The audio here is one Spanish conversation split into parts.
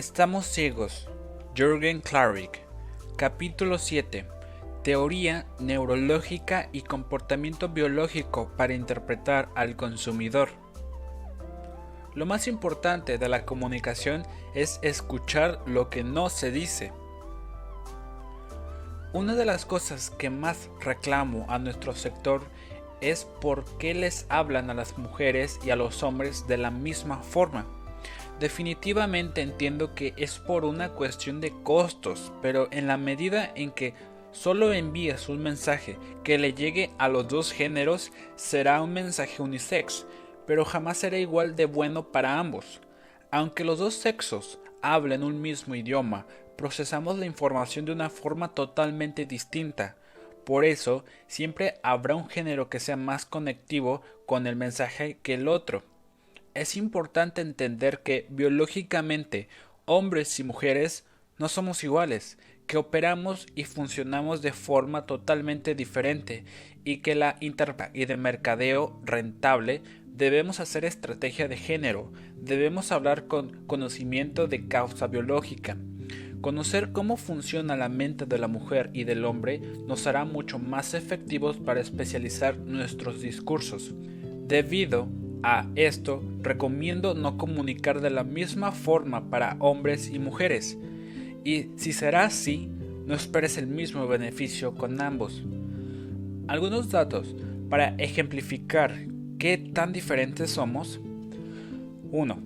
Estamos ciegos. Jürgen Klarik. Capítulo 7. Teoría neurológica y comportamiento biológico para interpretar al consumidor. Lo más importante de la comunicación es escuchar lo que no se dice. Una de las cosas que más reclamo a nuestro sector es por qué les hablan a las mujeres y a los hombres de la misma forma. Definitivamente entiendo que es por una cuestión de costos, pero en la medida en que solo envías un mensaje que le llegue a los dos géneros, será un mensaje unisex, pero jamás será igual de bueno para ambos. Aunque los dos sexos hablen un mismo idioma, procesamos la información de una forma totalmente distinta. Por eso, siempre habrá un género que sea más conectivo con el mensaje que el otro es importante entender que biológicamente hombres y mujeres no somos iguales, que operamos y funcionamos de forma totalmente diferente y que la interpa y de mercadeo rentable debemos hacer estrategia de género, debemos hablar con conocimiento de causa biológica. Conocer cómo funciona la mente de la mujer y del hombre nos hará mucho más efectivos para especializar nuestros discursos. Debido a esto, recomiendo no comunicar de la misma forma para hombres y mujeres. Y si será así, no esperes el mismo beneficio con ambos. Algunos datos para ejemplificar qué tan diferentes somos. 1.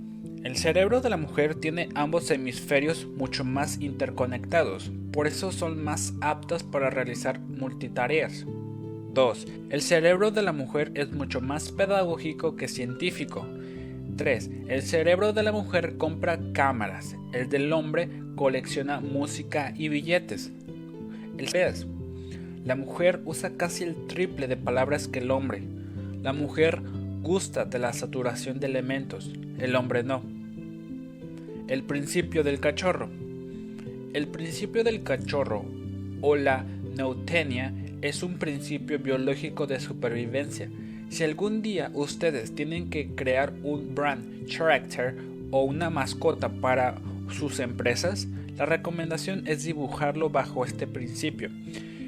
El cerebro de la mujer tiene ambos hemisferios mucho más interconectados, por eso son más aptas para realizar multitareas. 2. El cerebro de la mujer es mucho más pedagógico que científico. 3. El cerebro de la mujer compra cámaras, el del hombre colecciona música y billetes. El 3. La mujer usa casi el triple de palabras que el hombre. La mujer gusta de la saturación de elementos, el hombre no. El principio del cachorro. El principio del cachorro o la neutenia es un principio biológico de supervivencia. Si algún día ustedes tienen que crear un brand character o una mascota para sus empresas, la recomendación es dibujarlo bajo este principio.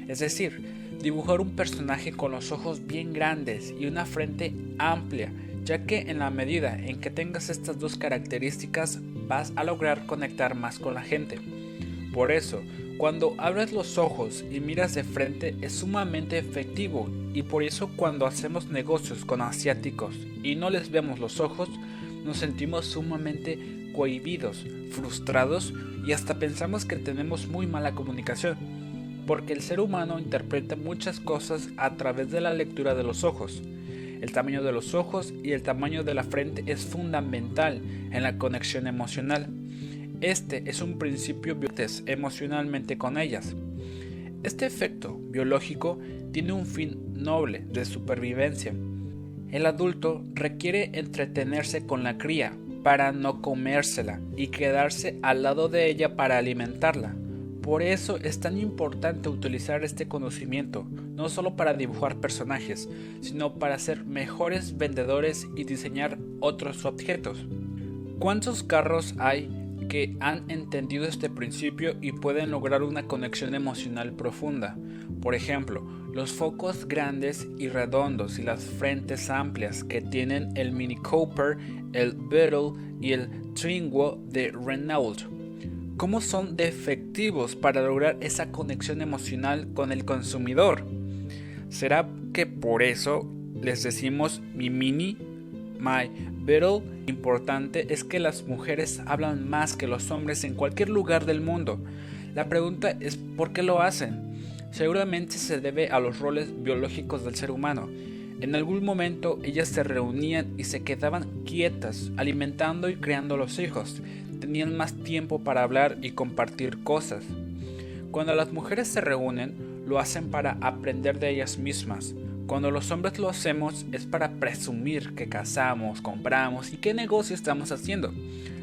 Es decir, dibujar un personaje con los ojos bien grandes y una frente amplia, ya que en la medida en que tengas estas dos características vas a lograr conectar más con la gente. Por eso, cuando abres los ojos y miras de frente es sumamente efectivo y por eso cuando hacemos negocios con asiáticos y no les vemos los ojos, nos sentimos sumamente cohibidos, frustrados y hasta pensamos que tenemos muy mala comunicación, porque el ser humano interpreta muchas cosas a través de la lectura de los ojos. El tamaño de los ojos y el tamaño de la frente es fundamental en la conexión emocional. Este es un principio emocionalmente con ellas. Este efecto biológico tiene un fin noble de supervivencia. El adulto requiere entretenerse con la cría para no comérsela y quedarse al lado de ella para alimentarla. Por eso es tan importante utilizar este conocimiento, no solo para dibujar personajes, sino para ser mejores vendedores y diseñar otros objetos. ¿Cuántos carros hay que han entendido este principio y pueden lograr una conexión emocional profunda. Por ejemplo, los focos grandes y redondos y las frentes amplias que tienen el Mini Cooper, el Beetle y el Twingo de Renault. ¿Cómo son de efectivos para lograr esa conexión emocional con el consumidor? ¿Será que por eso les decimos mi Mini, My pero importante es que las mujeres hablan más que los hombres en cualquier lugar del mundo. La pregunta es ¿por qué lo hacen? Seguramente se debe a los roles biológicos del ser humano. En algún momento ellas se reunían y se quedaban quietas, alimentando y creando los hijos. Tenían más tiempo para hablar y compartir cosas. Cuando las mujeres se reúnen, lo hacen para aprender de ellas mismas, cuando los hombres lo hacemos es para presumir que casamos, compramos y qué negocio estamos haciendo.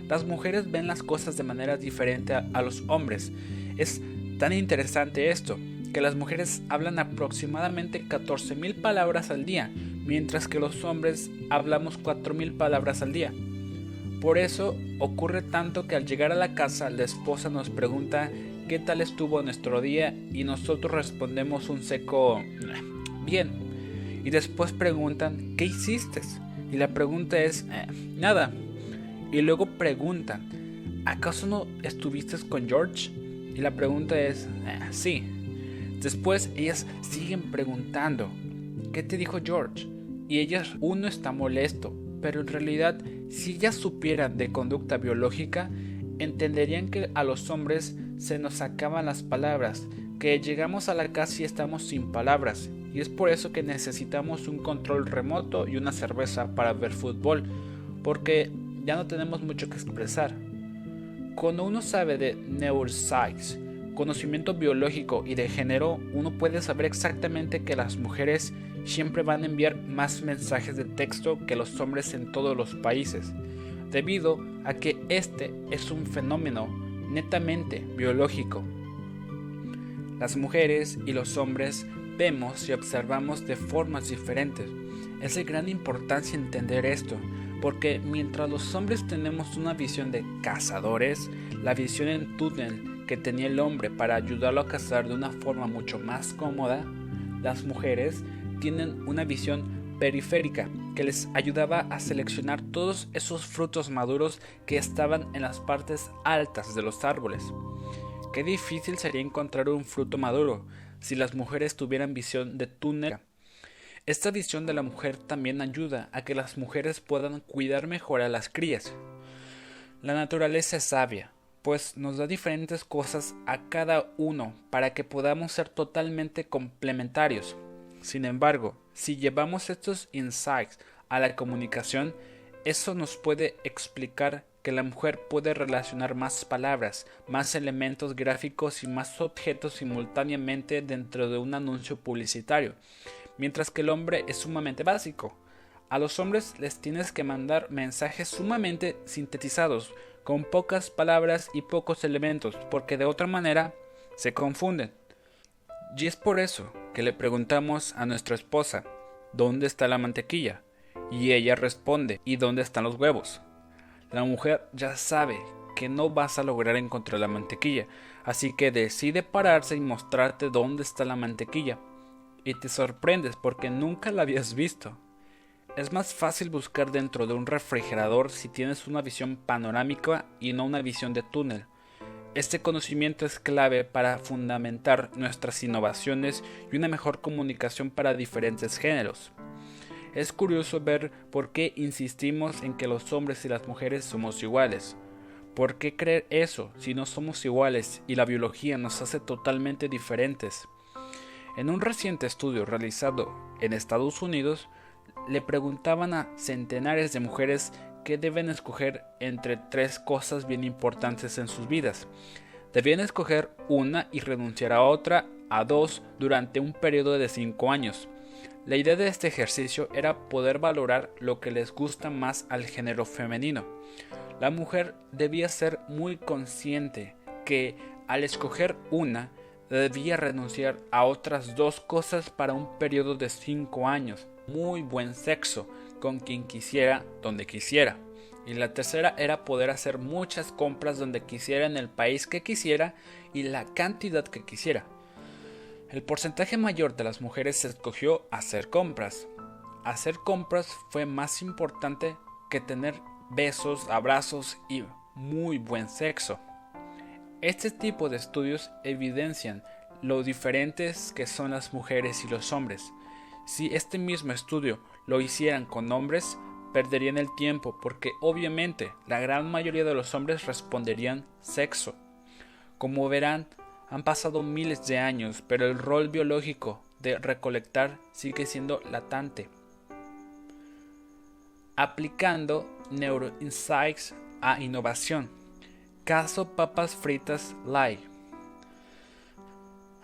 Las mujeres ven las cosas de manera diferente a, los hombres. Es tan interesante esto, que las mujeres hablan aproximadamente 14.000 palabras al día, mientras que los hombres hablamos 4.000 palabras al día. Por eso ocurre tanto que al llegar a la casa la esposa nos pregunta qué tal estuvo nuestro día y nosotros respondemos un seco bien. Y después preguntan ¿qué hiciste? Y la pregunta es eh, nada. Y luego preguntan ¿acaso no estuviste con George? Y la pregunta es eh, sí. Después ellas siguen preguntando ¿qué te dijo George? Y ellas uno está molesto, pero en realidad si ellas supieran de conducta biológica, entenderían que a los hombres se nos acaban las palabras, que llegamos a la casa y estamos sin palabras, y es por eso que necesitamos un control remoto y una cerveza para ver fútbol, porque ya no tenemos mucho que expresar. Cuando uno sabe de neuroscience, conocimiento biológico y de género, uno puede saber exactamente que las mujeres siempre van a enviar más mensajes de texto que los hombres en todos los países, debido a que este es un fenómeno netamente biológico. Las mujeres y los hombres vemos y observamos de formas diferentes. Es de gran importancia entender esto, porque mientras los hombres tenemos una visión de cazadores, la visión en túnel que tenía el hombre para ayudarlo a cazar de una forma mucho más cómoda, las mujeres tienen una visión periférica que les ayudaba a seleccionar todos esos frutos maduros que estaban en las partes altas de los árboles. Qué difícil sería encontrar un fruto maduro si las mujeres tuvieran visión de túnel. Esta visión de la mujer también ayuda a que las mujeres puedan cuidar mejor a las crías. La naturaleza es sabia, pues nos da diferentes cosas a cada uno para que podamos ser totalmente complementarios. Sin embargo, si llevamos estos insights a la comunicación, eso nos puede explicar que la mujer puede relacionar más palabras, más elementos gráficos y más objetos simultáneamente dentro de un anuncio publicitario, mientras que el hombre es sumamente básico. A los hombres les tienes que mandar mensajes sumamente sintetizados, con pocas palabras y pocos elementos, porque de otra manera se confunden. Y es por eso que le preguntamos a nuestra esposa, ¿dónde está la mantequilla? Y ella responde, ¿y dónde están los huevos? La mujer ya sabe que no vas a lograr encontrar la mantequilla, así que decide pararse y mostrarte dónde está la mantequilla. Y te sorprendes porque nunca la habías visto. Es más fácil buscar dentro de un refrigerador si tienes una visión panorámica y no una visión de túnel. Este conocimiento es clave para fundamentar nuestras innovaciones y una mejor comunicación para diferentes géneros. Es curioso ver por qué insistimos en que los hombres y las mujeres somos iguales. ¿Por qué creer eso si no somos iguales y la biología nos hace totalmente diferentes? En un reciente estudio realizado en Estados Unidos, le preguntaban a centenares de mujeres que deben escoger entre tres cosas bien importantes en sus vidas. Debían escoger una y renunciar a otra, a dos, durante un periodo de cinco años. La idea de este ejercicio era poder valorar lo que les gusta más al género femenino. La mujer debía ser muy consciente que al escoger una, debía renunciar a otras dos cosas para un periodo de cinco años. Muy buen sexo, con quien quisiera, donde quisiera. Y la tercera era poder hacer muchas compras donde quisiera en el país que quisiera y la cantidad que quisiera. El porcentaje mayor de las mujeres escogió hacer compras. Hacer compras fue más importante que tener besos, abrazos y muy buen sexo. Este tipo de estudios evidencian lo diferentes que son las mujeres y los hombres. Si este mismo estudio lo hicieran con hombres, perderían el tiempo porque obviamente la gran mayoría de los hombres responderían sexo. Como verán, han pasado miles de años, pero el rol biológico de recolectar sigue siendo latente. Aplicando Neuroinsights a innovación. Caso papas fritas Live.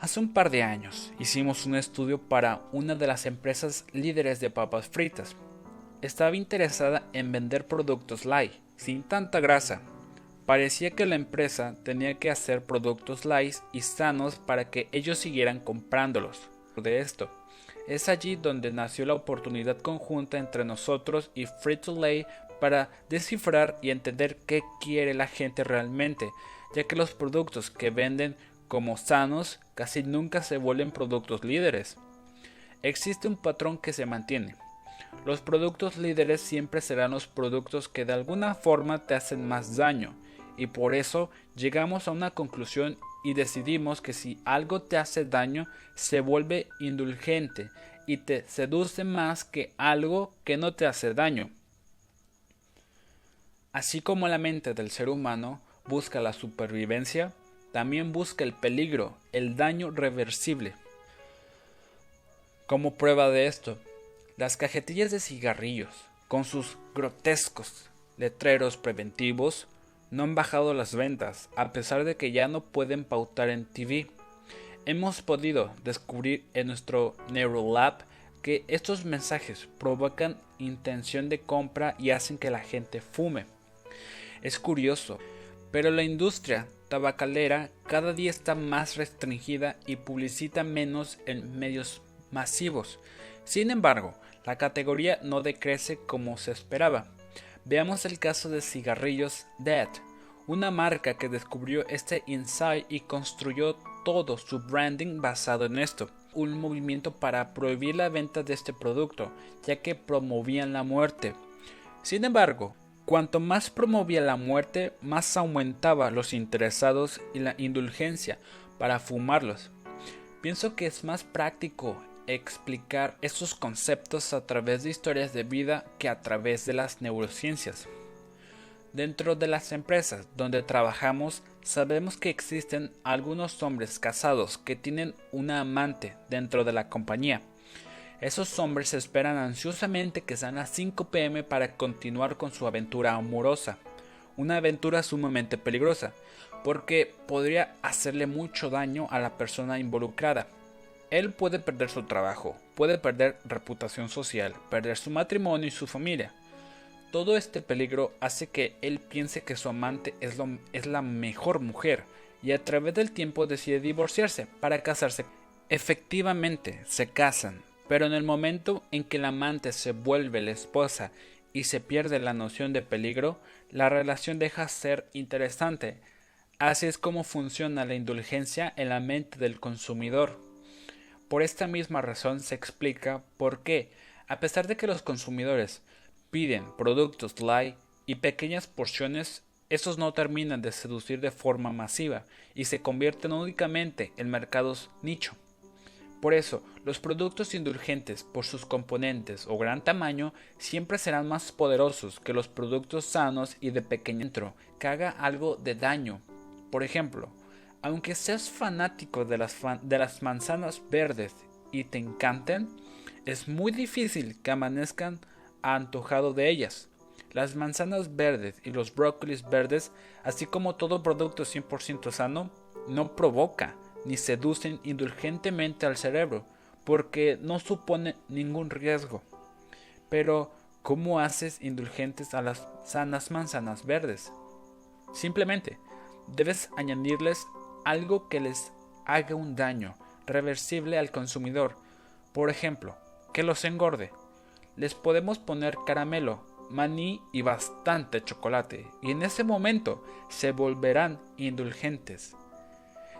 Hace un par de años hicimos un estudio para una de las empresas líderes de papas fritas. Estaba interesada en vender productos light, sin tanta grasa. Parecía que la empresa tenía que hacer productos light y sanos para que ellos siguieran comprándolos. De esto, es allí donde nació la oportunidad conjunta entre nosotros y Free to Lay para descifrar y entender qué quiere la gente realmente, ya que los productos que venden como sanos casi nunca se vuelven productos líderes. Existe un patrón que se mantiene. Los productos líderes siempre serán los productos que de alguna forma te hacen más daño, y por eso llegamos a una conclusión y decidimos que si algo te hace daño, se vuelve indulgente y te seduce más que algo que no te hace daño. Así como la mente del ser humano busca la supervivencia, también busca el peligro, el daño reversible. Como prueba de esto, las cajetillas de cigarrillos, con sus grotescos letreros preventivos, no han bajado las ventas, a pesar de que ya no pueden pautar en TV. Hemos podido descubrir en nuestro Neurolab que estos mensajes provocan intención de compra y hacen que la gente fume. Es curioso, pero la industria tabacalera cada día está más restringida y publicita menos en medios masivos. Sin embargo, la categoría no decrece como se esperaba. Veamos el caso de cigarrillos Dead, una marca que descubrió este insight y construyó todo su branding basado en esto. Un movimiento para prohibir la venta de este producto, ya que promovían la muerte. Sin embargo, Cuanto más promovía la muerte, más aumentaba los interesados y la indulgencia para fumarlos. Pienso que es más práctico explicar estos conceptos a través de historias de vida que a través de las neurociencias. Dentro de las empresas donde trabajamos sabemos que existen algunos hombres casados que tienen una amante dentro de la compañía esos hombres esperan ansiosamente que sean las 5 pm para continuar con su aventura amorosa. Una aventura sumamente peligrosa, porque podría hacerle mucho daño a la persona involucrada. Él puede perder su trabajo, puede perder reputación social, perder su matrimonio y su familia. Todo este peligro hace que él piense que su amante es, es la mejor mujer y a través del tiempo decide divorciarse para casarse. Efectivamente, se casan, pero en el momento en que la amante se vuelve la esposa y se pierde la noción de peligro, la relación deja ser interesante. Así es como funciona la indulgencia en la mente del consumidor. Por esta misma razón se explica por qué, a pesar de que los consumidores piden productos light y pequeñas porciones, estos no terminan de seducir de forma masiva y se convierten únicamente en mercados nicho. Por eso, los productos indulgentes por sus componentes o gran tamaño siempre serán más poderosos que los productos sanos y de pequeño entro que haga algo de daño. Por ejemplo, aunque seas fanático de las, de las manzanas verdes y te encanten, es muy difícil que amanezcan antojado de ellas. Las manzanas verdes y los brócolis verdes, así como todo producto 100% sano, no provoca ni seducen indulgentemente al cerebro, porque no supone ningún riesgo. Pero, ¿cómo haces indulgentes a las sanas manzanas verdes? Simplemente, debes añadirles algo que les haga un daño reversible al consumidor. Por ejemplo, que los engorde. Les podemos poner caramelo, maní y bastante chocolate, y en ese momento se volverán indulgentes.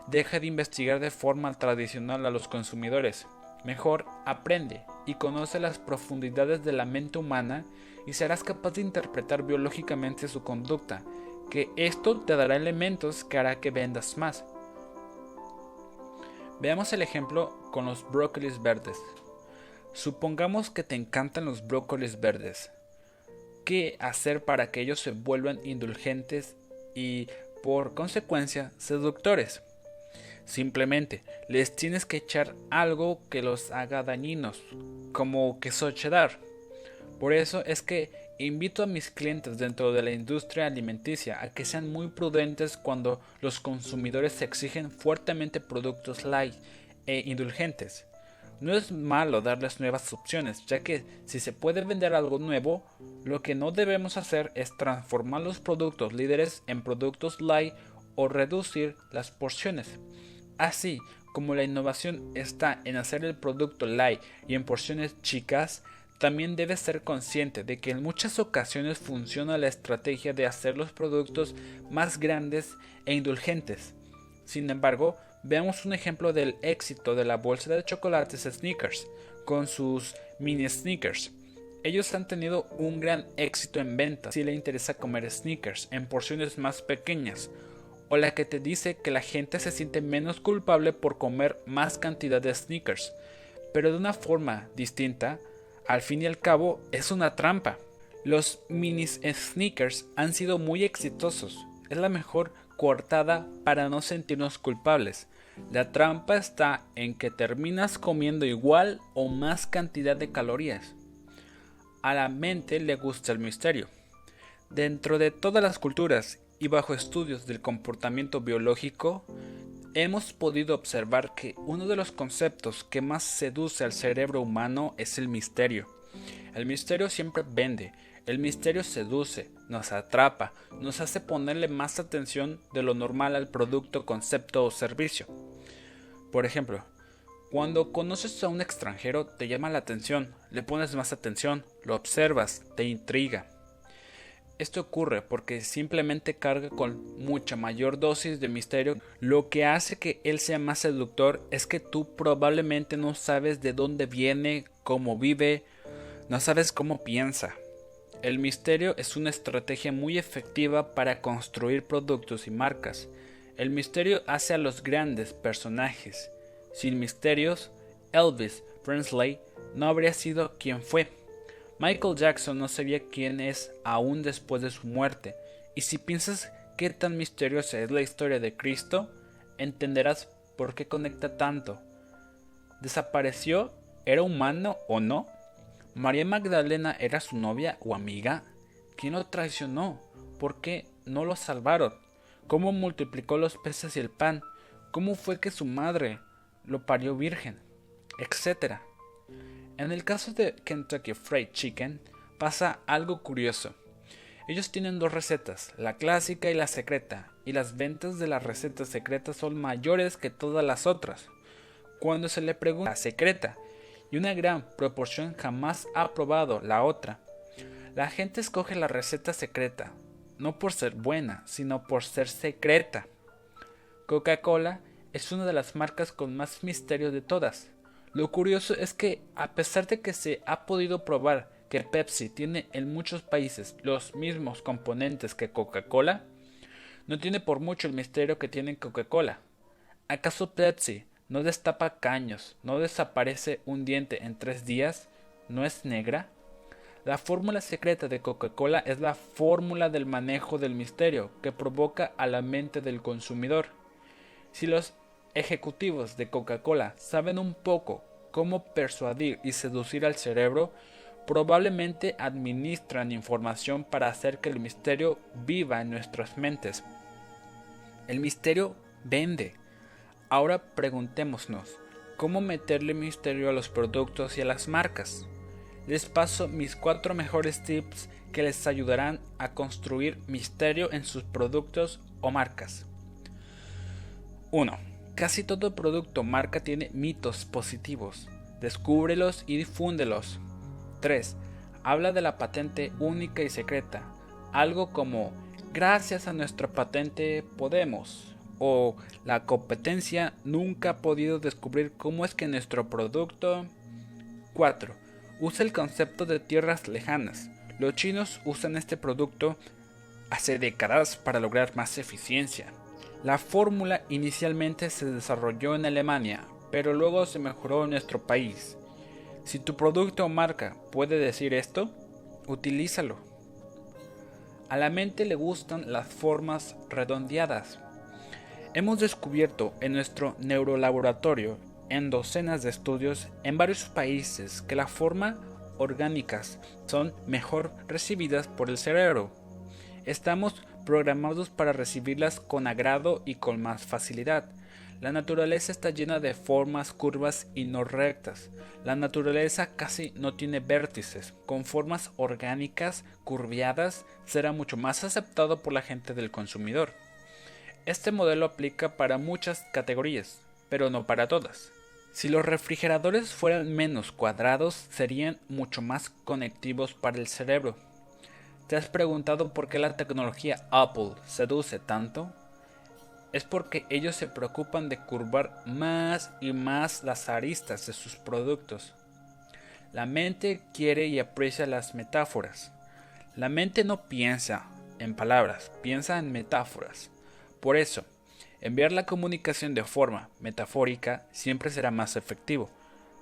Deja de investigar de forma tradicional a los consumidores. Mejor aprende y conoce las profundidades de la mente humana y serás capaz de interpretar biológicamente su conducta, que esto te dará elementos que hará que vendas más. Veamos el ejemplo con los brócolis verdes. Supongamos que te encantan los brócolis verdes. ¿Qué hacer para que ellos se vuelvan indulgentes y, por consecuencia, seductores? Simplemente les tienes que echar algo que los haga dañinos, como queso cheddar. Por eso es que invito a mis clientes dentro de la industria alimenticia a que sean muy prudentes cuando los consumidores exigen fuertemente productos light e indulgentes. No es malo darles nuevas opciones, ya que si se puede vender algo nuevo, lo que no debemos hacer es transformar los productos líderes en productos light o reducir las porciones. Así como la innovación está en hacer el producto light y en porciones chicas, también debes ser consciente de que en muchas ocasiones funciona la estrategia de hacer los productos más grandes e indulgentes. Sin embargo, veamos un ejemplo del éxito de la bolsa de chocolates Snickers con sus mini sneakers. Ellos han tenido un gran éxito en ventas si le interesa comer sneakers en porciones más pequeñas, o la que te dice que la gente se siente menos culpable por comer más cantidad de sneakers, pero de una forma distinta, al fin y al cabo es una trampa. Los mini sneakers han sido muy exitosos, es la mejor coartada para no sentirnos culpables. La trampa está en que terminas comiendo igual o más cantidad de calorías a la mente le gusta el misterio. Dentro de todas las culturas y bajo estudios del comportamiento biológico, hemos podido observar que uno de los conceptos que más seduce al cerebro humano es el misterio. El misterio siempre vende, el misterio seduce, nos atrapa, nos hace ponerle más atención de lo normal al producto, concepto o servicio. Por ejemplo, cuando conoces a un extranjero te llama la atención, le pones más atención, lo observas, te intriga. Esto ocurre porque simplemente carga con mucha mayor dosis de misterio. Lo que hace que él sea más seductor es que tú probablemente no sabes de dónde viene, cómo vive, no sabes cómo piensa. El misterio es una estrategia muy efectiva para construir productos y marcas. El misterio hace a los grandes personajes sin misterios, Elvis Presley no habría sido quien fue. Michael Jackson no sabía quién es aún después de su muerte, y si piensas qué tan misteriosa es la historia de Cristo, entenderás por qué conecta tanto. ¿Desapareció? ¿Era humano o no? ¿María Magdalena era su novia o amiga? ¿Quién lo traicionó? ¿Por qué no lo salvaron? ¿Cómo multiplicó los peces y el pan? ¿Cómo fue que su madre, lo parió virgen, etc. En el caso de Kentucky Fried Chicken pasa algo curioso. Ellos tienen dos recetas, la clásica y la secreta, y las ventas de la receta secreta son mayores que todas las otras. Cuando se le pregunta la secreta, y una gran proporción jamás ha probado la otra, la gente escoge la receta secreta, no por ser buena, sino por ser secreta. Coca-Cola es una de las marcas con más misterio de todas. Lo curioso es que, a pesar de que se ha podido probar que Pepsi tiene en muchos países los mismos componentes que Coca-Cola, no tiene por mucho el misterio que tiene Coca-Cola. ¿Acaso Pepsi no destapa caños, no desaparece un diente en tres días, no es negra? La fórmula secreta de Coca-Cola es la fórmula del manejo del misterio que provoca a la mente del consumidor. Si los ejecutivos de Coca-Cola saben un poco cómo persuadir y seducir al cerebro, probablemente administran información para hacer que el misterio viva en nuestras mentes. El misterio vende. Ahora preguntémonos, ¿cómo meterle misterio a los productos y a las marcas? Les paso mis cuatro mejores tips que les ayudarán a construir misterio en sus productos o marcas. 1 Casi todo producto marca tiene mitos positivos. Descúbrelos y difúndelos. 3. Habla de la patente única y secreta. Algo como gracias a nuestra patente podemos. O la competencia nunca ha podido descubrir cómo es que nuestro producto... 4. Usa el concepto de tierras lejanas. Los chinos usan este producto hace décadas para lograr más eficiencia. La fórmula inicialmente se desarrolló en Alemania, pero luego se mejoró en nuestro país. Si tu producto o marca puede decir esto, utilízalo. A la mente le gustan las formas redondeadas. Hemos descubierto en nuestro neurolaboratorio, en docenas de estudios en varios países, que las formas orgánicas son mejor recibidas por el cerebro. Estamos programados para recibirlas con agrado y con más facilidad. La naturaleza está llena de formas curvas y no rectas. La naturaleza casi no tiene vértices. Con formas orgánicas curviadas será mucho más aceptado por la gente del consumidor. Este modelo aplica para muchas categorías, pero no para todas. Si los refrigeradores fueran menos cuadrados, serían mucho más conectivos para el cerebro. ¿Te has preguntado por qué la tecnología Apple seduce tanto? Es porque ellos se preocupan de curvar más y más las aristas de sus productos. La mente quiere y aprecia las metáforas. La mente no piensa en palabras, piensa en metáforas. Por eso, enviar la comunicación de forma metafórica siempre será más efectivo.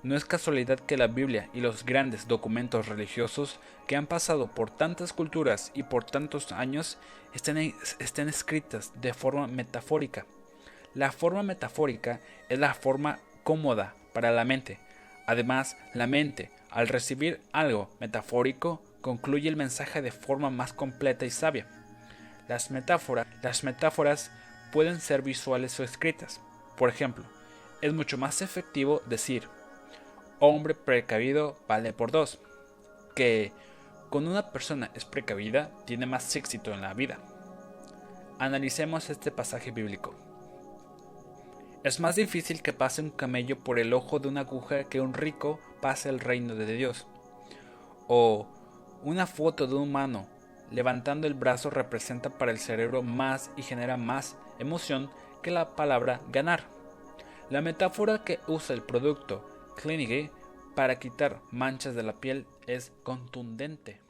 No es casualidad que la Biblia y los grandes documentos religiosos que han pasado por tantas culturas y por tantos años estén, estén escritas de forma metafórica. La forma metafórica es la forma cómoda para la mente. Además, la mente, al recibir algo metafórico, concluye el mensaje de forma más completa y sabia. Las las metáforas pueden ser visuales o escritas. Por ejemplo, es mucho más efectivo decir hombre precavido vale por dos que cuando una persona es precavida tiene más éxito en la vida. Analicemos este pasaje bíblico. Es más difícil que pase un camello por el ojo de una aguja que un rico pase el reino de Dios. O una foto de un humano levantando el brazo representa para el cerebro más y genera más emoción que la palabra ganar. La metáfora que usa el producto Clinique para quitar manchas de la piel es contundente.